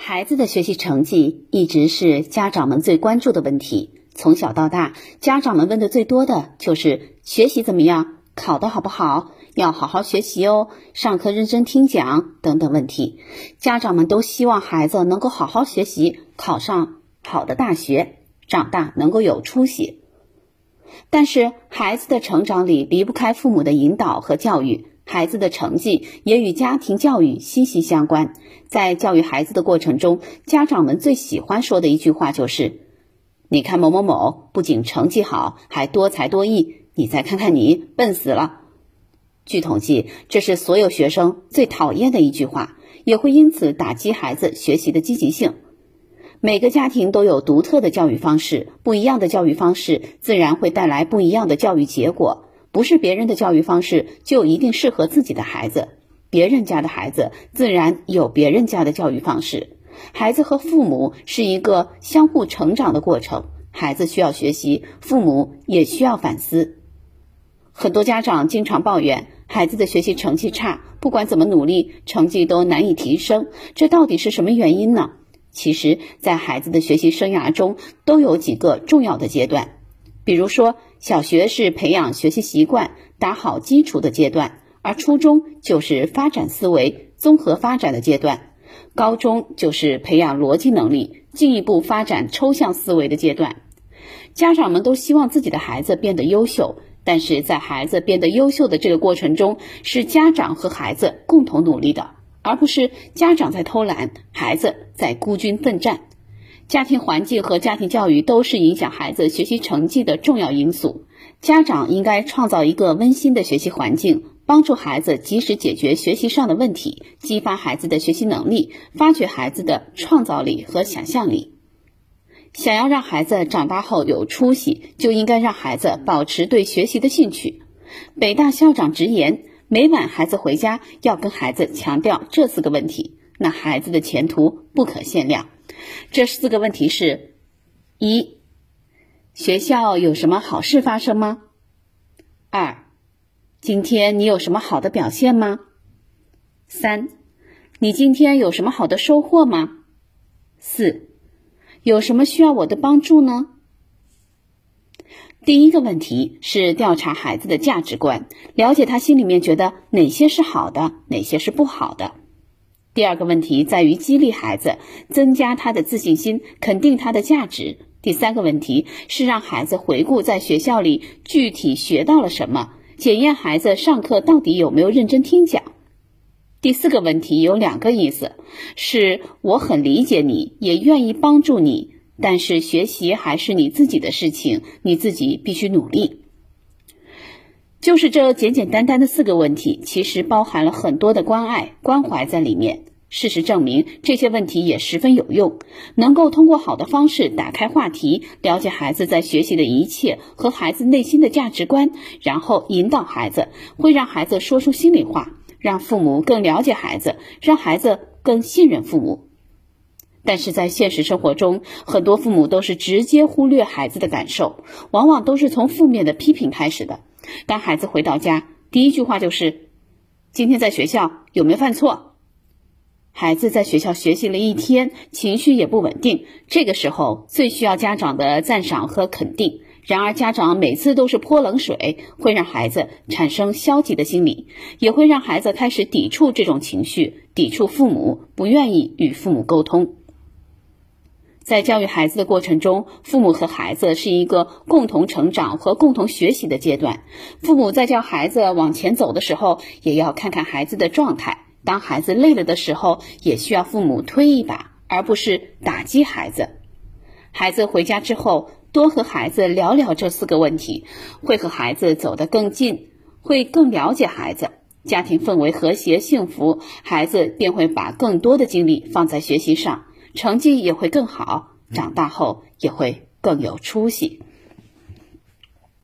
孩子的学习成绩一直是家长们最关注的问题。从小到大，家长们问的最多的就是学习怎么样，考得好不好，要好好学习哦，上课认真听讲等等问题。家长们都希望孩子能够好好学习，考上好的大学，长大能够有出息。但是，孩子的成长里离不开父母的引导和教育。孩子的成绩也与家庭教育息息相关。在教育孩子的过程中，家长们最喜欢说的一句话就是：“你看某某某不仅成绩好，还多才多艺，你再看看你，笨死了。”据统计，这是所有学生最讨厌的一句话，也会因此打击孩子学习的积极性。每个家庭都有独特的教育方式，不一样的教育方式自然会带来不一样的教育结果。不是别人的教育方式就一定适合自己的孩子，别人家的孩子自然有别人家的教育方式。孩子和父母是一个相互成长的过程，孩子需要学习，父母也需要反思。很多家长经常抱怨孩子的学习成绩差，不管怎么努力，成绩都难以提升，这到底是什么原因呢？其实，在孩子的学习生涯中，都有几个重要的阶段。比如说，小学是培养学习习惯、打好基础的阶段，而初中就是发展思维、综合发展的阶段，高中就是培养逻辑能力、进一步发展抽象思维的阶段。家长们都希望自己的孩子变得优秀，但是在孩子变得优秀的这个过程中，是家长和孩子共同努力的，而不是家长在偷懒，孩子在孤军奋战。家庭环境和家庭教育都是影响孩子学习成绩的重要因素。家长应该创造一个温馨的学习环境，帮助孩子及时解决学习上的问题，激发孩子的学习能力，发掘孩子的创造力和想象力。想要让孩子长大后有出息，就应该让孩子保持对学习的兴趣。北大校长直言，每晚孩子回家要跟孩子强调这四个问题，那孩子的前途不可限量。这四个问题是：一、学校有什么好事发生吗？二、今天你有什么好的表现吗？三、你今天有什么好的收获吗？四、有什么需要我的帮助呢？第一个问题是调查孩子的价值观，了解他心里面觉得哪些是好的，哪些是不好的。第二个问题在于激励孩子，增加他的自信心，肯定他的价值。第三个问题是让孩子回顾在学校里具体学到了什么，检验孩子上课到底有没有认真听讲。第四个问题有两个意思，是我很理解你，也愿意帮助你，但是学习还是你自己的事情，你自己必须努力。就是这简简单单的四个问题，其实包含了很多的关爱、关怀在里面。事实证明，这些问题也十分有用，能够通过好的方式打开话题，了解孩子在学习的一切和孩子内心的价值观，然后引导孩子，会让孩子说出心里话，让父母更了解孩子，让孩子更信任父母。但是在现实生活中，很多父母都是直接忽略孩子的感受，往往都是从负面的批评开始的。当孩子回到家，第一句话就是：“今天在学校有没有犯错？”孩子在学校学习了一天，情绪也不稳定，这个时候最需要家长的赞赏和肯定。然而，家长每次都是泼冷水，会让孩子产生消极的心理，也会让孩子开始抵触这种情绪，抵触父母，不愿意与父母沟通。在教育孩子的过程中，父母和孩子是一个共同成长和共同学习的阶段。父母在教孩子往前走的时候，也要看看孩子的状态。当孩子累了的时候，也需要父母推一把，而不是打击孩子。孩子回家之后，多和孩子聊聊这四个问题，会和孩子走得更近，会更了解孩子。家庭氛围和谐幸福，孩子便会把更多的精力放在学习上。成绩也会更好，长大后也会更有出息。